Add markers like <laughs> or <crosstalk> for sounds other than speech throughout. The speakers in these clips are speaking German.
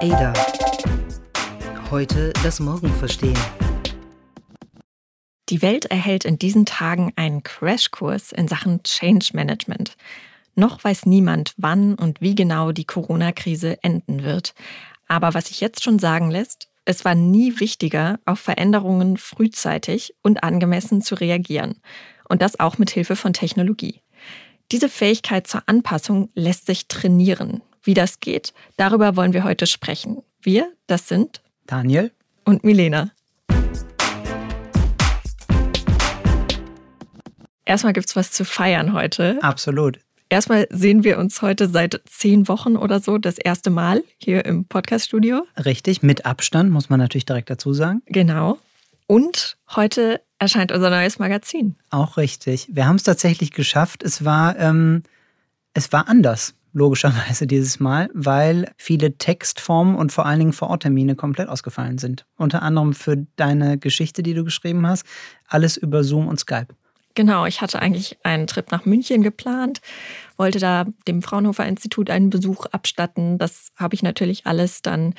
Ada. Heute das Morgen verstehen. Die Welt erhält in diesen Tagen einen Crashkurs in Sachen Change Management. Noch weiß niemand, wann und wie genau die Corona-Krise enden wird. Aber was sich jetzt schon sagen lässt, es war nie wichtiger, auf Veränderungen frühzeitig und angemessen zu reagieren. Und das auch mit Hilfe von Technologie. Diese Fähigkeit zur Anpassung lässt sich trainieren. Wie das geht, darüber wollen wir heute sprechen. Wir, das sind Daniel und Milena. Erstmal gibt es was zu feiern heute. Absolut. Erstmal sehen wir uns heute seit zehn Wochen oder so das erste Mal hier im Podcaststudio. Richtig, mit Abstand, muss man natürlich direkt dazu sagen. Genau. Und heute erscheint unser neues Magazin. Auch richtig. Wir haben es tatsächlich geschafft. Es war, ähm, es war anders logischerweise dieses Mal, weil viele Textformen und vor allen Dingen Vororttermine komplett ausgefallen sind. Unter anderem für deine Geschichte, die du geschrieben hast, alles über Zoom und Skype. Genau, ich hatte eigentlich einen Trip nach München geplant, wollte da dem Fraunhofer Institut einen Besuch abstatten. Das habe ich natürlich alles dann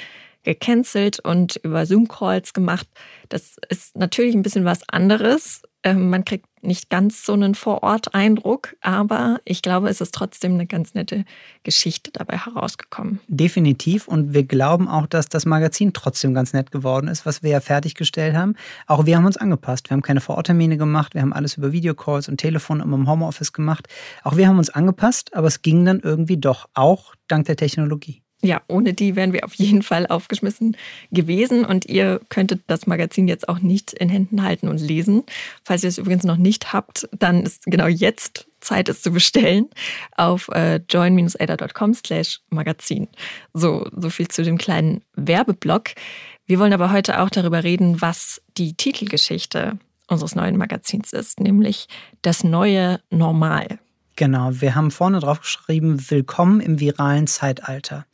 gecancelt und über Zoom-Calls gemacht. Das ist natürlich ein bisschen was anderes, ähm, man kriegt nicht ganz so einen Vorort-Eindruck, aber ich glaube, es ist trotzdem eine ganz nette Geschichte dabei herausgekommen. Definitiv. Und wir glauben auch, dass das Magazin trotzdem ganz nett geworden ist, was wir ja fertiggestellt haben. Auch wir haben uns angepasst. Wir haben keine Vororttermine gemacht. Wir haben alles über Videocalls und Telefon im Homeoffice gemacht. Auch wir haben uns angepasst, aber es ging dann irgendwie doch, auch dank der Technologie ja, ohne die wären wir auf jeden Fall aufgeschmissen gewesen. Und ihr könntet das Magazin jetzt auch nicht in Händen halten und lesen. Falls ihr es übrigens noch nicht habt, dann ist genau jetzt Zeit, es zu bestellen auf äh, join-ada.com slash Magazin. So, so viel zu dem kleinen Werbeblock. Wir wollen aber heute auch darüber reden, was die Titelgeschichte unseres neuen Magazins ist, nämlich das neue Normal. Genau, wir haben vorne drauf geschrieben, willkommen im viralen Zeitalter.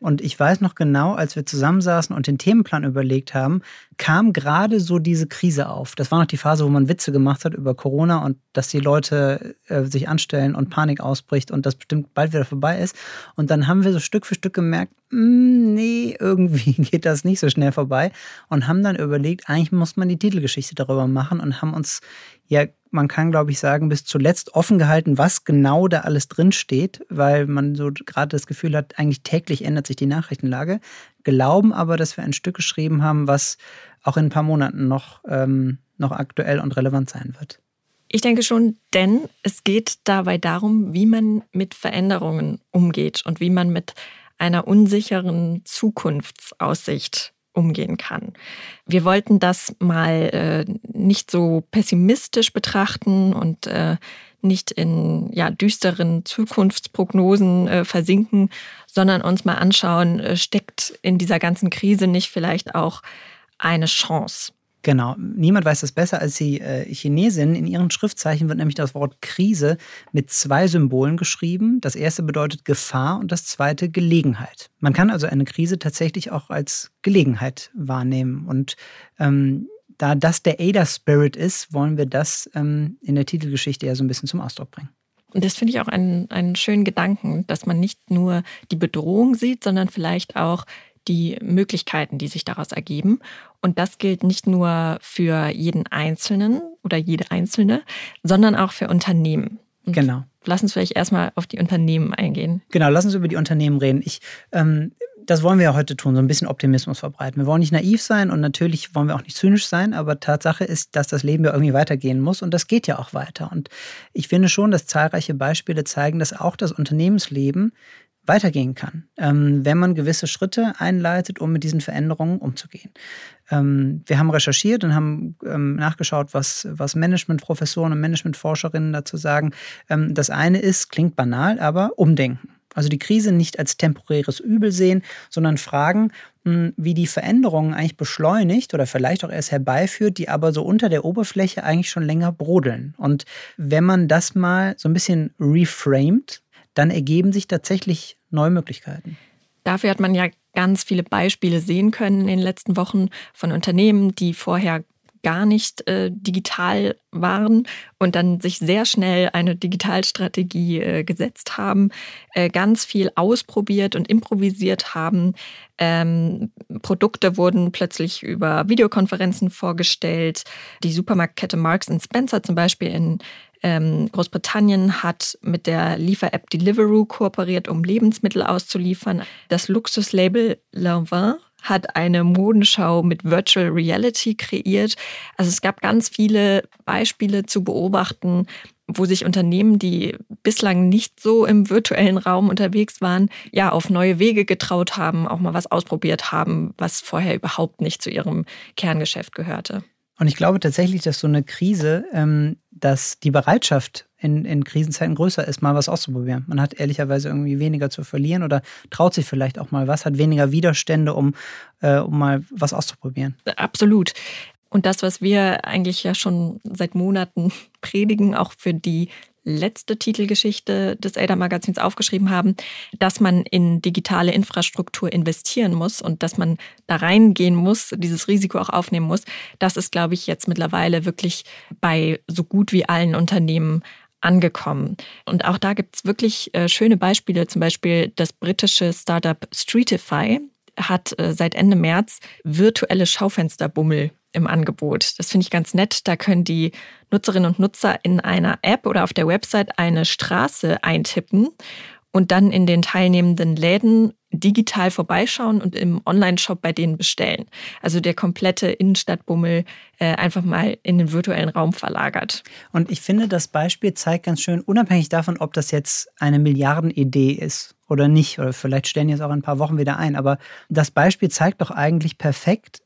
Und ich weiß noch genau, als wir zusammensaßen und den Themenplan überlegt haben, kam gerade so diese Krise auf. Das war noch die Phase, wo man Witze gemacht hat über Corona und dass die Leute äh, sich anstellen und Panik ausbricht und das bestimmt bald wieder vorbei ist. Und dann haben wir so Stück für Stück gemerkt, mm, nee, irgendwie <laughs> geht das nicht so schnell vorbei und haben dann überlegt, eigentlich muss man die Titelgeschichte darüber machen und haben uns ja, man kann glaube ich sagen, bis zuletzt offen gehalten, was genau da alles drin steht, weil man so gerade das Gefühl hat, eigentlich täglich ändert sich die Nachrichtenlage. Glauben aber, dass wir ein Stück geschrieben haben, was auch in ein paar Monaten noch, ähm, noch aktuell und relevant sein wird. Ich denke schon, denn es geht dabei darum, wie man mit Veränderungen umgeht und wie man mit einer unsicheren Zukunftsaussicht umgehen kann. Wir wollten das mal äh, nicht so pessimistisch betrachten und äh, nicht in ja, düsteren Zukunftsprognosen äh, versinken, sondern uns mal anschauen, äh, steckt in dieser ganzen Krise nicht vielleicht auch eine Chance? Genau, niemand weiß das besser als die äh, Chinesinnen. In ihren Schriftzeichen wird nämlich das Wort Krise mit zwei Symbolen geschrieben. Das erste bedeutet Gefahr und das zweite Gelegenheit. Man kann also eine Krise tatsächlich auch als Gelegenheit wahrnehmen. Und ähm, da das der Ada-Spirit ist, wollen wir das ähm, in der Titelgeschichte ja so ein bisschen zum Ausdruck bringen. Und das finde ich auch einen, einen schönen Gedanken, dass man nicht nur die Bedrohung sieht, sondern vielleicht auch die Möglichkeiten, die sich daraus ergeben. Und das gilt nicht nur für jeden Einzelnen oder jede Einzelne, sondern auch für Unternehmen. Und genau. Lass uns vielleicht erstmal auf die Unternehmen eingehen. Genau, lass uns über die Unternehmen reden. Ich, ähm, das wollen wir ja heute tun, so ein bisschen Optimismus verbreiten. Wir wollen nicht naiv sein und natürlich wollen wir auch nicht zynisch sein, aber Tatsache ist, dass das Leben ja irgendwie weitergehen muss und das geht ja auch weiter. Und ich finde schon, dass zahlreiche Beispiele zeigen, dass auch das Unternehmensleben weitergehen kann, ähm, wenn man gewisse Schritte einleitet, um mit diesen Veränderungen umzugehen. Ähm, wir haben recherchiert und haben ähm, nachgeschaut, was, was Managementprofessoren und Managementforscherinnen dazu sagen. Ähm, das eine ist, klingt banal, aber umdenken. Also die Krise nicht als temporäres Übel sehen, sondern fragen, hm, wie die Veränderungen eigentlich beschleunigt oder vielleicht auch erst herbeiführt, die aber so unter der Oberfläche eigentlich schon länger brodeln. Und wenn man das mal so ein bisschen reframed, dann ergeben sich tatsächlich neue Möglichkeiten. Dafür hat man ja ganz viele Beispiele sehen können in den letzten Wochen von Unternehmen, die vorher gar nicht äh, digital waren und dann sich sehr schnell eine Digitalstrategie äh, gesetzt haben, äh, ganz viel ausprobiert und improvisiert haben. Ähm, Produkte wurden plötzlich über Videokonferenzen vorgestellt. Die Supermarktkette Marks Spencer zum Beispiel in ähm, Großbritannien hat mit der Liefer-App Deliveroo kooperiert, um Lebensmittel auszuliefern. Das Luxuslabel Lanvin hat eine Modenschau mit Virtual Reality kreiert. Also es gab ganz viele Beispiele zu beobachten, wo sich Unternehmen, die bislang nicht so im virtuellen Raum unterwegs waren, ja auf neue Wege getraut haben, auch mal was ausprobiert haben, was vorher überhaupt nicht zu ihrem Kerngeschäft gehörte. Und ich glaube tatsächlich, dass so eine Krise, ähm, dass die Bereitschaft in, in Krisenzeiten größer ist, mal was auszuprobieren. Man hat ehrlicherweise irgendwie weniger zu verlieren oder traut sich vielleicht auch mal was, hat weniger Widerstände, um, äh, um mal was auszuprobieren. Absolut. Und das, was wir eigentlich ja schon seit Monaten <laughs> predigen, auch für die letzte Titelgeschichte des ADA-Magazins aufgeschrieben haben, dass man in digitale Infrastruktur investieren muss und dass man da reingehen muss, dieses Risiko auch aufnehmen muss. Das ist, glaube ich, jetzt mittlerweile wirklich bei so gut wie allen Unternehmen angekommen. Und auch da gibt es wirklich äh, schöne Beispiele, zum Beispiel das britische Startup Streetify hat äh, seit Ende März virtuelle Schaufensterbummel im Angebot. Das finde ich ganz nett. Da können die Nutzerinnen und Nutzer in einer App oder auf der Website eine Straße eintippen und dann in den teilnehmenden Läden digital vorbeischauen und im Online-Shop bei denen bestellen. Also der komplette Innenstadtbummel äh, einfach mal in den virtuellen Raum verlagert. Und ich finde, das Beispiel zeigt ganz schön, unabhängig davon, ob das jetzt eine Milliardenidee ist oder nicht, oder vielleicht stellen die es auch in ein paar Wochen wieder ein, aber das Beispiel zeigt doch eigentlich perfekt,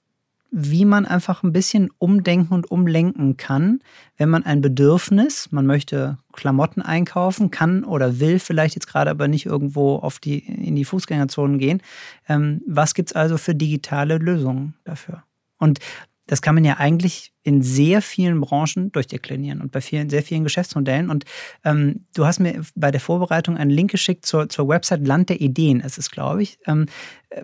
wie man einfach ein bisschen umdenken und umlenken kann, wenn man ein Bedürfnis, man möchte Klamotten einkaufen, kann oder will vielleicht jetzt gerade aber nicht irgendwo auf die, in die Fußgängerzonen gehen. Ähm, was gibt es also für digitale Lösungen dafür? Und das kann man ja eigentlich in sehr vielen Branchen durchdeklinieren und bei vielen, sehr vielen Geschäftsmodellen. Und ähm, du hast mir bei der Vorbereitung einen Link geschickt zur, zur Website Land der Ideen, ist es, glaube ich. Ähm,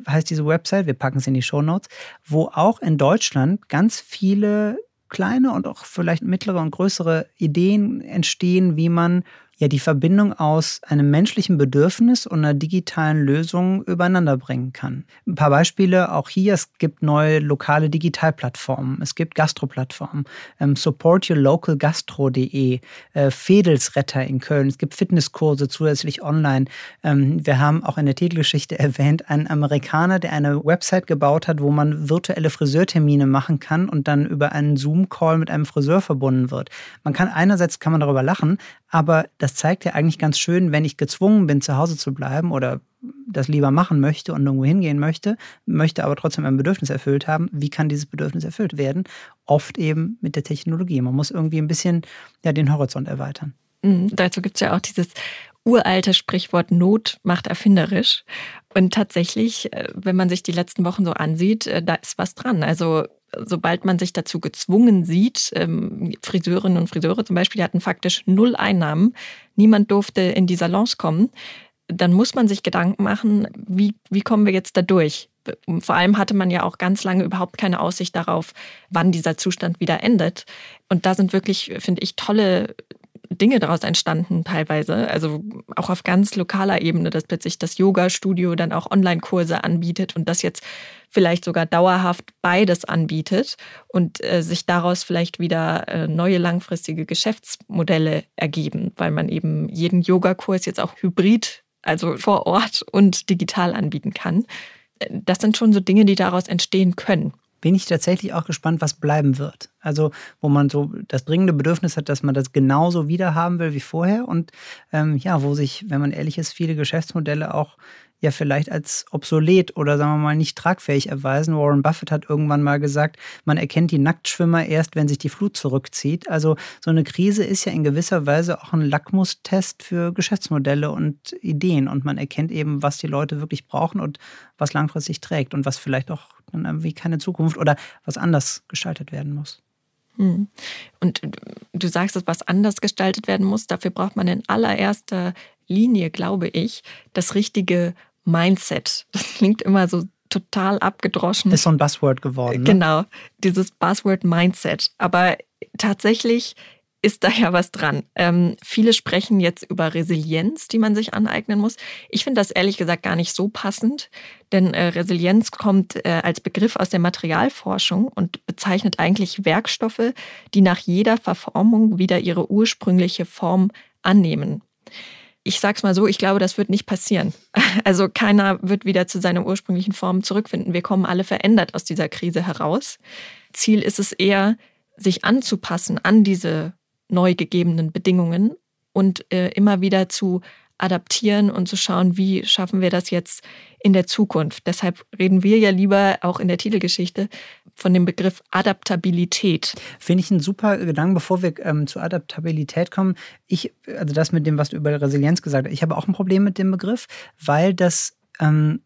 heißt diese Website, wir packen es in die Show Notes, wo auch in Deutschland ganz viele kleine und auch vielleicht mittlere und größere Ideen entstehen, wie man ja die Verbindung aus einem menschlichen Bedürfnis und einer digitalen Lösung übereinander bringen kann. Ein paar Beispiele auch hier. Es gibt neue lokale Digitalplattformen. Es gibt Gastroplattformen. Ähm, supportyourlocalgastro.de, äh, Fedelsretter in Köln. Es gibt Fitnesskurse zusätzlich online. Ähm, wir haben auch in der Titelgeschichte <laughs> erwähnt, einen Amerikaner, der eine Website gebaut hat, wo man virtuelle Friseurtermine machen kann und dann über einen Zoom-Call mit einem Friseur verbunden wird. Man kann einerseits kann man darüber lachen, aber das zeigt ja eigentlich ganz schön, wenn ich gezwungen bin, zu Hause zu bleiben oder das lieber machen möchte und irgendwo hingehen möchte, möchte aber trotzdem ein Bedürfnis erfüllt haben, wie kann dieses Bedürfnis erfüllt werden? Oft eben mit der Technologie. Man muss irgendwie ein bisschen ja, den Horizont erweitern. Mhm, dazu gibt es ja auch dieses uralte Sprichwort Not macht erfinderisch. Und tatsächlich, äh, wenn man sich die letzten Wochen so ansieht, äh, da ist was dran. Also sobald man sich dazu gezwungen sieht, ähm, Friseurinnen und Friseure zum Beispiel hatten faktisch null Einnahmen, niemand durfte in die Salons kommen, dann muss man sich Gedanken machen, wie, wie kommen wir jetzt da durch? Vor allem hatte man ja auch ganz lange überhaupt keine Aussicht darauf, wann dieser Zustand wieder endet. Und da sind wirklich, finde ich, tolle Dinge daraus entstanden teilweise. Also auch auf ganz lokaler Ebene, dass plötzlich das Yoga-Studio dann auch Online-Kurse anbietet und das jetzt vielleicht sogar dauerhaft beides anbietet und äh, sich daraus vielleicht wieder äh, neue langfristige Geschäftsmodelle ergeben, weil man eben jeden Yogakurs jetzt auch hybrid, also vor Ort und digital anbieten kann. Das sind schon so Dinge, die daraus entstehen können bin ich tatsächlich auch gespannt, was bleiben wird. Also, wo man so das dringende Bedürfnis hat, dass man das genauso wieder haben will wie vorher und ähm, ja, wo sich, wenn man ehrlich ist, viele Geschäftsmodelle auch ja vielleicht als obsolet oder sagen wir mal nicht tragfähig erweisen. Warren Buffett hat irgendwann mal gesagt, man erkennt die Nacktschwimmer erst, wenn sich die Flut zurückzieht. Also so eine Krise ist ja in gewisser Weise auch ein Lackmustest für Geschäftsmodelle und Ideen und man erkennt eben, was die Leute wirklich brauchen und was langfristig trägt und was vielleicht auch dann irgendwie keine Zukunft oder was anders gestaltet werden muss. Hm. Und du sagst, dass was anders gestaltet werden muss. Dafür braucht man in allererster Linie, glaube ich, das richtige Mindset. Das klingt immer so total abgedroschen. Ist so ein Buzzword geworden. Ne? Genau, dieses Buzzword Mindset. Aber tatsächlich ist da ja was dran. Ähm, viele sprechen jetzt über Resilienz, die man sich aneignen muss. Ich finde das ehrlich gesagt gar nicht so passend, denn äh, Resilienz kommt äh, als Begriff aus der Materialforschung und bezeichnet eigentlich Werkstoffe, die nach jeder Verformung wieder ihre ursprüngliche Form annehmen. Ich sag's mal so, ich glaube, das wird nicht passieren. <laughs> Also keiner wird wieder zu seiner ursprünglichen Form zurückfinden. Wir kommen alle verändert aus dieser Krise heraus. Ziel ist es eher, sich anzupassen an diese neu gegebenen Bedingungen und äh, immer wieder zu adaptieren und zu schauen, wie schaffen wir das jetzt in der Zukunft. Deshalb reden wir ja lieber auch in der Titelgeschichte von dem Begriff Adaptabilität. Finde ich einen super Gedanken, bevor wir ähm, zur Adaptabilität kommen. Ich, also das mit dem, was du über Resilienz gesagt hast, ich habe auch ein Problem mit dem Begriff, weil das ähm,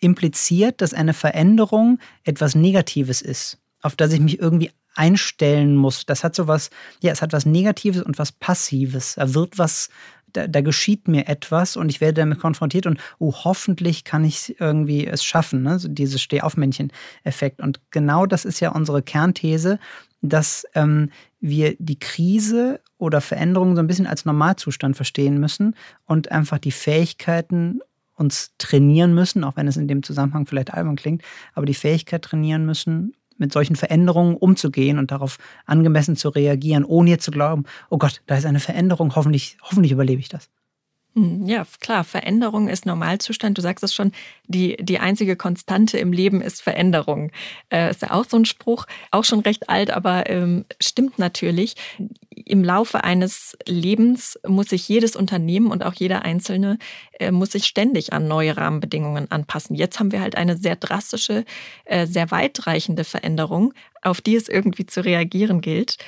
impliziert, dass eine Veränderung etwas Negatives ist, auf das ich mich irgendwie einstellen muss. Das hat so was, ja, es hat was Negatives und was Passives. Da wird was, da, da geschieht mir etwas und ich werde damit konfrontiert und oh, hoffentlich kann ich irgendwie es schaffen, ne? so dieses Stehaufmännchen-Effekt. Und genau das ist ja unsere Kernthese, dass ähm, wir die Krise oder Veränderung so ein bisschen als Normalzustand verstehen müssen und einfach die Fähigkeiten uns trainieren müssen, auch wenn es in dem Zusammenhang vielleicht albern klingt, aber die Fähigkeit trainieren müssen, mit solchen Veränderungen umzugehen und darauf angemessen zu reagieren, ohne jetzt zu glauben, oh Gott, da ist eine Veränderung, hoffentlich, hoffentlich überlebe ich das. Hm, ja, klar, Veränderung ist Normalzustand. Du sagst es schon, die, die einzige Konstante im Leben ist Veränderung. Äh, ist ja auch so ein Spruch, auch schon recht alt, aber ähm, stimmt natürlich. Im Laufe eines Lebens muss sich jedes Unternehmen und auch jeder Einzelne äh, muss sich ständig an neue Rahmenbedingungen anpassen. Jetzt haben wir halt eine sehr drastische, äh, sehr weitreichende Veränderung, auf die es irgendwie zu reagieren gilt.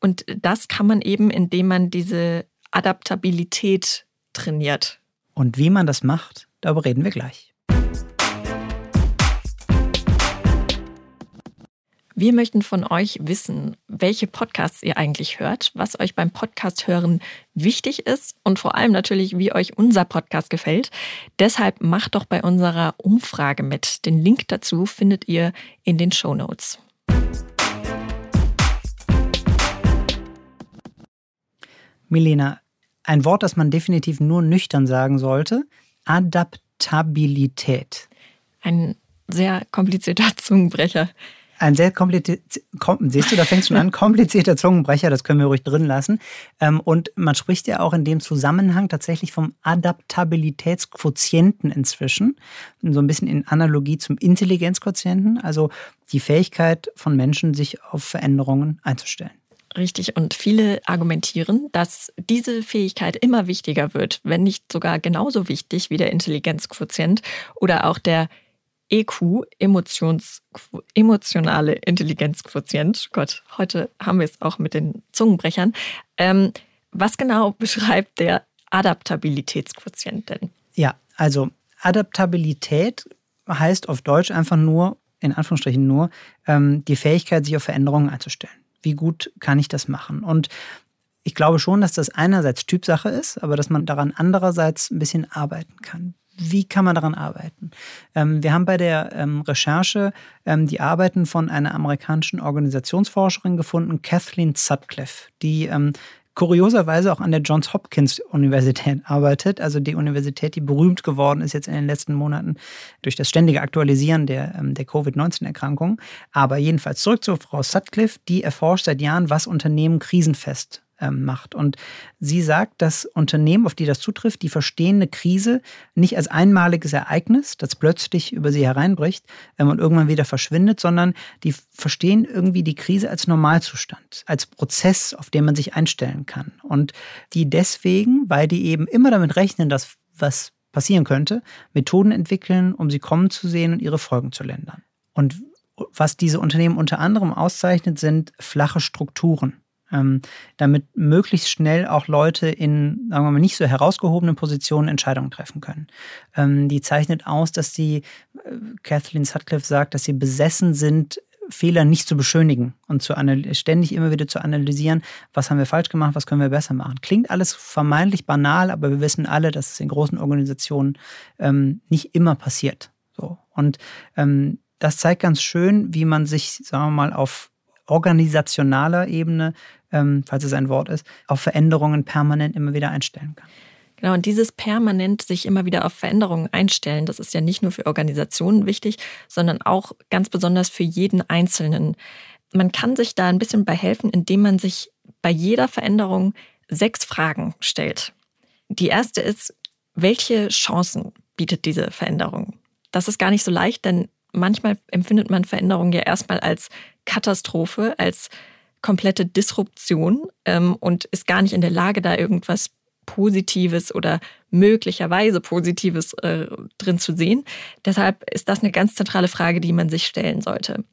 Und das kann man eben, indem man diese Adaptabilität trainiert. Und wie man das macht, darüber reden wir gleich. Wir möchten von euch wissen, welche Podcasts ihr eigentlich hört, was euch beim Podcast hören wichtig ist und vor allem natürlich, wie euch unser Podcast gefällt. Deshalb macht doch bei unserer Umfrage mit. Den Link dazu findet ihr in den Show Notes. Milena, ein Wort, das man definitiv nur nüchtern sagen sollte. Adaptabilität. Ein sehr komplizierter <laughs> Zungenbrecher. Ein sehr komplizierter, siehst du, da fängst du schon an, <laughs> komplizierter Zungenbrecher, das können wir ruhig drin lassen. Ähm, und man spricht ja auch in dem Zusammenhang tatsächlich vom Adaptabilitätsquotienten inzwischen. So ein bisschen in Analogie zum Intelligenzquotienten, also die Fähigkeit von Menschen, sich auf Veränderungen einzustellen. Richtig. Und viele argumentieren, dass diese Fähigkeit immer wichtiger wird, wenn nicht sogar genauso wichtig wie der Intelligenzquotient oder auch der EQ, Emotions, emotionale Intelligenzquotient. Gott, heute haben wir es auch mit den Zungenbrechern. Ähm, was genau <laughs> beschreibt der Adaptabilitätsquotient denn? Ja, also Adaptabilität heißt auf Deutsch einfach nur, in Anführungsstrichen nur, ähm, die Fähigkeit, sich auf Veränderungen einzustellen wie gut kann ich das machen? Und ich glaube schon, dass das einerseits Typsache ist, aber dass man daran andererseits ein bisschen arbeiten kann. Wie kann man daran arbeiten? Ähm, wir haben bei der ähm, Recherche ähm, die Arbeiten von einer amerikanischen Organisationsforscherin gefunden, Kathleen Sutcliffe, die ähm, kurioserweise auch an der Johns Hopkins Universität arbeitet, also die Universität, die berühmt geworden ist jetzt in den letzten Monaten durch das ständige Aktualisieren der, ähm, der Covid-19-Erkrankung. Aber jedenfalls zurück zu Frau Sutcliffe, die erforscht seit Jahren, was Unternehmen krisenfest macht. Und sie sagt, dass Unternehmen, auf die das zutrifft, die verstehen eine Krise nicht als einmaliges Ereignis, das plötzlich über sie hereinbricht ähm, und irgendwann wieder verschwindet, sondern die verstehen irgendwie die Krise als Normalzustand, als Prozess, auf den man sich einstellen kann. Und die deswegen, weil die eben immer damit rechnen, dass was passieren könnte, Methoden entwickeln, um sie kommen zu sehen und ihre Folgen zu lindern. Und was diese Unternehmen unter anderem auszeichnet, sind flache Strukturen ähm, damit möglichst schnell auch Leute in, sagen wir mal, nicht so herausgehobenen Positionen Entscheidungen treffen können. Ähm, die zeichnet aus, dass die, äh, Kathleen Sutcliffe sagt, dass sie besessen sind, Fehler nicht zu beschönigen und zu ständig immer wieder zu analysieren, was haben wir falsch gemacht, was können wir besser machen. Klingt alles vermeintlich banal, aber wir wissen alle, dass es in großen Organisationen ähm, nicht immer passiert. So. Und ähm, das zeigt ganz schön, wie man sich, sagen wir mal, auf organisationaler Ebene, ähm, falls es ein Wort ist, auf Veränderungen permanent immer wieder einstellen kann. Genau, und dieses permanent sich immer wieder auf Veränderungen einstellen, das ist ja nicht nur für Organisationen wichtig, sondern auch ganz besonders für jeden Einzelnen. Man kann sich da ein bisschen bei helfen, indem man sich bei jeder Veränderung sechs Fragen stellt. Die erste ist, welche Chancen bietet diese Veränderung? Das ist gar nicht so leicht, denn manchmal empfindet man Veränderungen ja erstmal als Katastrophe, als komplette Disruption ähm, und ist gar nicht in der Lage, da irgendwas Positives oder möglicherweise Positives äh, drin zu sehen. Deshalb ist das eine ganz zentrale Frage, die man sich stellen sollte.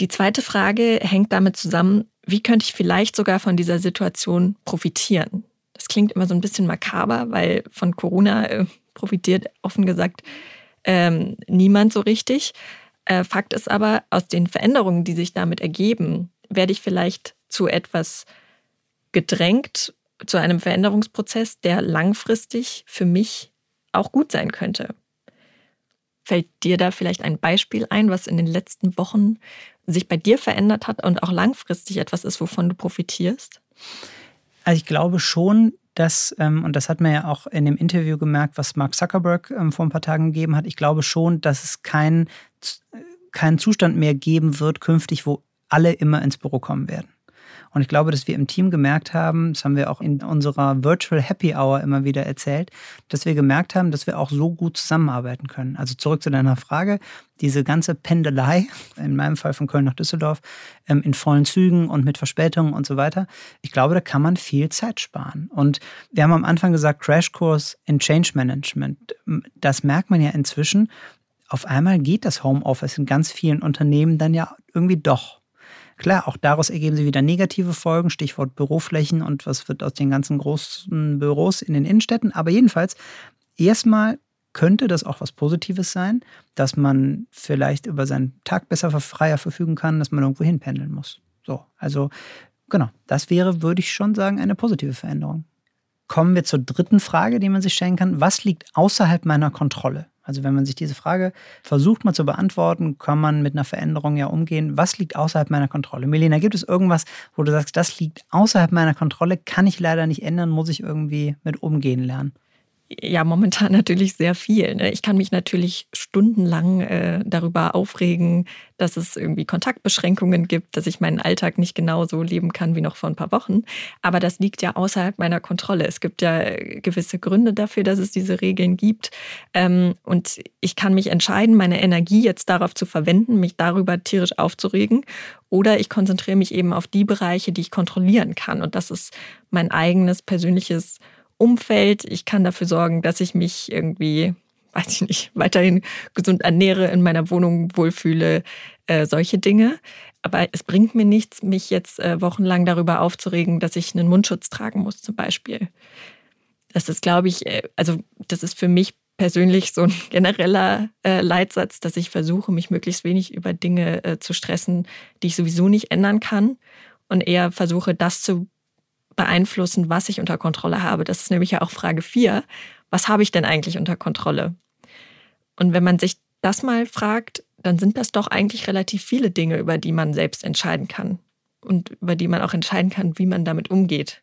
Die zweite Frage hängt damit zusammen, wie könnte ich vielleicht sogar von dieser Situation profitieren? Das klingt immer so ein bisschen makaber, weil von Corona äh, profitiert offen gesagt ähm, niemand so richtig. Äh, Fakt ist aber, aus den Veränderungen, die sich damit ergeben, werde ich vielleicht zu etwas gedrängt, zu einem Veränderungsprozess, der langfristig für mich auch gut sein könnte. Fällt dir da vielleicht ein Beispiel ein, was in den letzten Wochen sich bei dir verändert hat und auch langfristig etwas ist, wovon du profitierst? Also ich glaube schon, dass, ähm, und das hat man ja auch in dem Interview gemerkt, was Mark Zuckerberg ähm, vor ein paar Tagen gegeben hat, ich glaube schon, dass es keinen keinen Zustand mehr geben wird künftig, wo alle immer ins Büro kommen werden. Und ich glaube, dass wir im Team gemerkt haben, das haben wir auch in unserer Virtual Happy Hour immer wieder erzählt, dass wir gemerkt haben, dass wir auch so gut zusammenarbeiten können. Also zurück zu deiner Frage, diese ganze Pendelei, in meinem Fall von Köln nach Düsseldorf, ähm, in vollen Zügen und mit Verspätungen und so weiter, ich glaube, da kann man viel Zeit sparen. Und wir haben am Anfang gesagt, Crashkurs in Change Management. Das merkt man ja inzwischen. Auf einmal geht das Homeoffice in ganz vielen Unternehmen dann ja irgendwie doch. Klar, auch daraus ergeben sich wieder negative Folgen, Stichwort Büroflächen und was wird aus den ganzen großen Büros in den Innenstädten. Aber jedenfalls, erstmal könnte das auch was Positives sein, dass man vielleicht über seinen Tag besser freier verfügen kann, dass man irgendwo hinpendeln muss. So, also genau, das wäre, würde ich schon sagen, eine positive Veränderung. Kommen wir zur dritten Frage, die man sich stellen kann. Was liegt außerhalb meiner Kontrolle? Also wenn man sich diese Frage versucht mal zu beantworten, kann man mit einer Veränderung ja umgehen. Was liegt außerhalb meiner Kontrolle? Melina, gibt es irgendwas, wo du sagst, das liegt außerhalb meiner Kontrolle, kann ich leider nicht ändern, muss ich irgendwie mit umgehen lernen? Ja momentan <laughs> natürlich sehr viel. Ne? Ich kann mich natürlich stundenlang äh, darüber aufregen, dass es irgendwie Kontaktbeschränkungen gibt, dass ich meinen Alltag nicht genauso leben kann wie noch vor ein paar Wochen. Aber das liegt ja außerhalb meiner Kontrolle. Es gibt ja äh, gewisse Gründe dafür, dass es diese Regeln gibt. Ähm, und ich kann mich entscheiden, meine Energie jetzt darauf zu verwenden, mich darüber tierisch aufzuregen. Oder ich konzentriere mich eben auf die Bereiche, die ich kontrollieren kann. Und das ist mein eigenes persönliches Umfeld. Ich kann dafür sorgen, dass ich mich irgendwie, weiß ich nicht, weiterhin gesund ernähre, in meiner Wohnung wohlfühle, äh, solche Dinge. Aber es bringt mir nichts, mich jetzt äh, wochenlang darüber aufzuregen, dass ich einen Mundschutz tragen muss, zum Beispiel. Das ist, glaube ich, äh, also das ist für mich persönlich so ein genereller äh, Leitsatz, dass ich versuche, mich möglichst wenig über Dinge äh, zu stressen, die ich sowieso nicht ändern kann und eher versuche, das zu beeinflussen, was ich unter Kontrolle habe. Das ist nämlich ja auch Frage 4. Was habe ich denn eigentlich unter Kontrolle? Und wenn man sich das mal fragt, dann sind das doch eigentlich relativ viele Dinge, über die man selbst entscheiden kann und über die man auch entscheiden kann, wie man damit umgeht.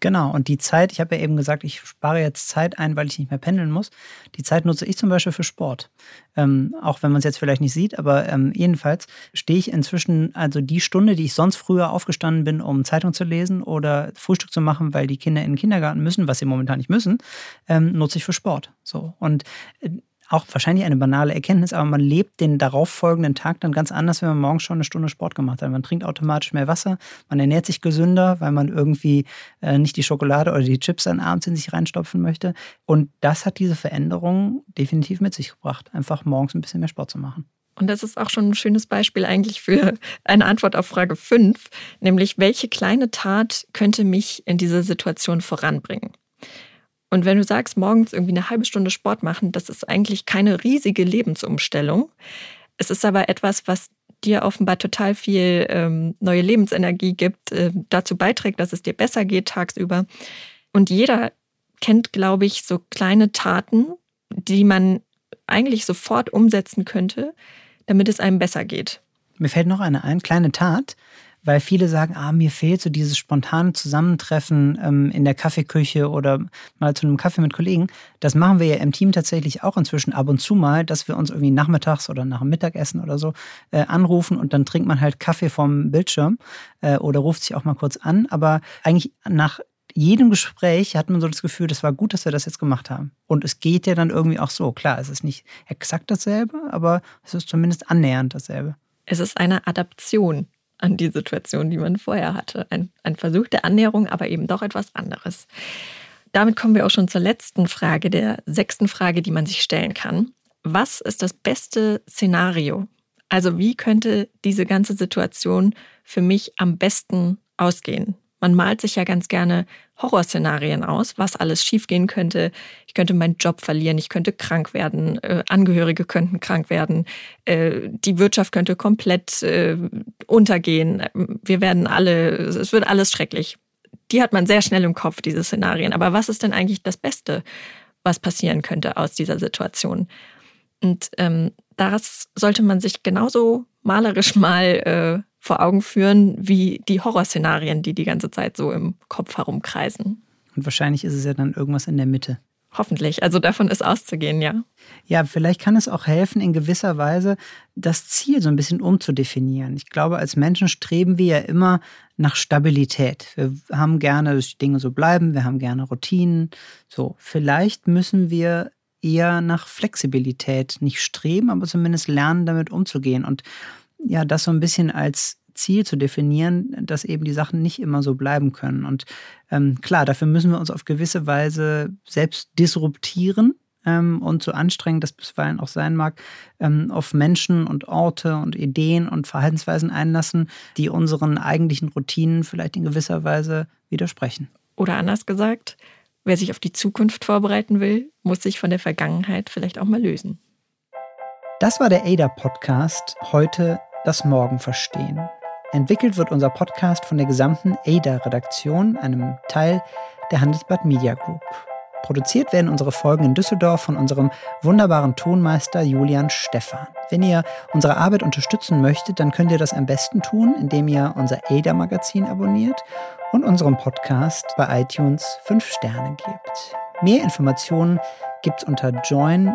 Genau, und die Zeit, ich habe ja eben gesagt, ich spare jetzt Zeit ein, weil ich nicht mehr pendeln muss. Die Zeit nutze ich zum Beispiel für Sport. Ähm, auch wenn man es jetzt vielleicht nicht sieht, aber ähm, jedenfalls stehe ich inzwischen, also die Stunde, die ich sonst früher aufgestanden bin, um Zeitung zu lesen oder Frühstück zu machen, weil die Kinder in den Kindergarten müssen, was sie momentan nicht müssen, ähm, nutze ich für Sport. So. Und äh, auch wahrscheinlich eine banale Erkenntnis, aber man lebt den darauffolgenden Tag dann ganz anders, wenn man morgens schon eine Stunde Sport gemacht hat. Man trinkt automatisch mehr Wasser, man ernährt sich gesünder, weil man irgendwie äh, nicht die Schokolade oder die Chips dann abends in sich reinstopfen möchte. Und das hat diese Veränderung definitiv mit sich gebracht, einfach morgens ein bisschen mehr Sport zu machen. Und das ist auch schon ein schönes Beispiel eigentlich für eine Antwort auf Frage 5, nämlich welche kleine Tat könnte mich in dieser Situation voranbringen? Und wenn du sagst, morgens irgendwie eine halbe Stunde Sport machen, das ist eigentlich keine riesige Lebensumstellung. Es ist aber etwas, was dir offenbar total viel ähm, neue Lebensenergie gibt, äh, dazu beiträgt, dass es dir besser geht tagsüber. Und jeder kennt, glaube ich, so kleine Taten, die man eigentlich sofort umsetzen könnte, damit es einem besser geht? Mir fällt noch eine ein, kleine Tat, weil viele sagen, ah, mir fehlt so dieses spontane Zusammentreffen ähm, in der Kaffeeküche oder mal zu einem Kaffee mit Kollegen. Das machen wir ja im Team tatsächlich auch inzwischen ab und zu mal, dass wir uns irgendwie nachmittags oder nach dem Mittagessen oder so äh, anrufen und dann trinkt man halt Kaffee vom Bildschirm äh, oder ruft sich auch mal kurz an. Aber eigentlich nach jedem Gespräch hat man so das Gefühl, das war gut, dass wir das jetzt gemacht haben. Und es geht ja dann irgendwie auch so. Klar, es ist nicht exakt dasselbe, aber es ist zumindest annähernd dasselbe. Es ist eine Adaption an die Situation, die man vorher hatte. Ein, ein Versuch der Annäherung, aber eben doch etwas anderes. Damit kommen wir auch schon zur letzten Frage, der sechsten Frage, die man sich stellen kann. Was ist das beste Szenario? Also wie könnte diese ganze Situation für mich am besten ausgehen? Man malt sich ja ganz gerne Horrorszenarien aus, was alles schiefgehen könnte. Ich könnte meinen Job verlieren, ich könnte krank werden, äh, Angehörige könnten krank werden, äh, die Wirtschaft könnte komplett äh, untergehen. Wir werden alle, es wird alles schrecklich. Die hat man sehr schnell im Kopf, diese Szenarien. Aber was ist denn eigentlich das Beste, was passieren könnte aus dieser Situation? Und ähm, das sollte man sich genauso malerisch <laughs> mal äh, vor Augen führen, wie die Horrorszenarien, die die ganze Zeit so im Kopf herumkreisen. Und wahrscheinlich ist es ja dann irgendwas in der Mitte. Hoffentlich. Also davon ist auszugehen, ja. Ja, vielleicht kann es auch helfen, in gewisser Weise das Ziel so ein bisschen umzudefinieren. Ich glaube, als Menschen streben wir ja immer nach Stabilität. Wir haben gerne, dass die Dinge so bleiben, wir haben gerne Routinen. So, vielleicht müssen wir eher nach Flexibilität nicht streben, aber zumindest lernen, damit umzugehen. Und ja, das so ein bisschen als Ziel zu definieren, dass eben die Sachen nicht immer so bleiben können. Und ähm, klar, dafür müssen wir uns auf gewisse Weise selbst disruptieren ähm, und so anstrengend das bisweilen auch sein mag, ähm, auf Menschen und Orte und Ideen und Verhaltensweisen einlassen, die unseren eigentlichen Routinen vielleicht in gewisser Weise widersprechen. Oder anders gesagt, wer sich auf die Zukunft vorbereiten will, muss sich von der Vergangenheit vielleicht auch mal lösen. Das war der ADA-Podcast heute das Morgen verstehen. Entwickelt wird unser Podcast von der gesamten ADA-Redaktion, einem Teil der Handelsblatt Media Group. Produziert werden unsere Folgen in Düsseldorf von unserem wunderbaren Tonmeister Julian Stephan. Wenn ihr unsere Arbeit unterstützen möchtet, dann könnt ihr das am besten tun, indem ihr unser ADA-Magazin abonniert und unserem Podcast bei iTunes 5 Sterne gebt. Mehr Informationen gibt's unter join-ada.com.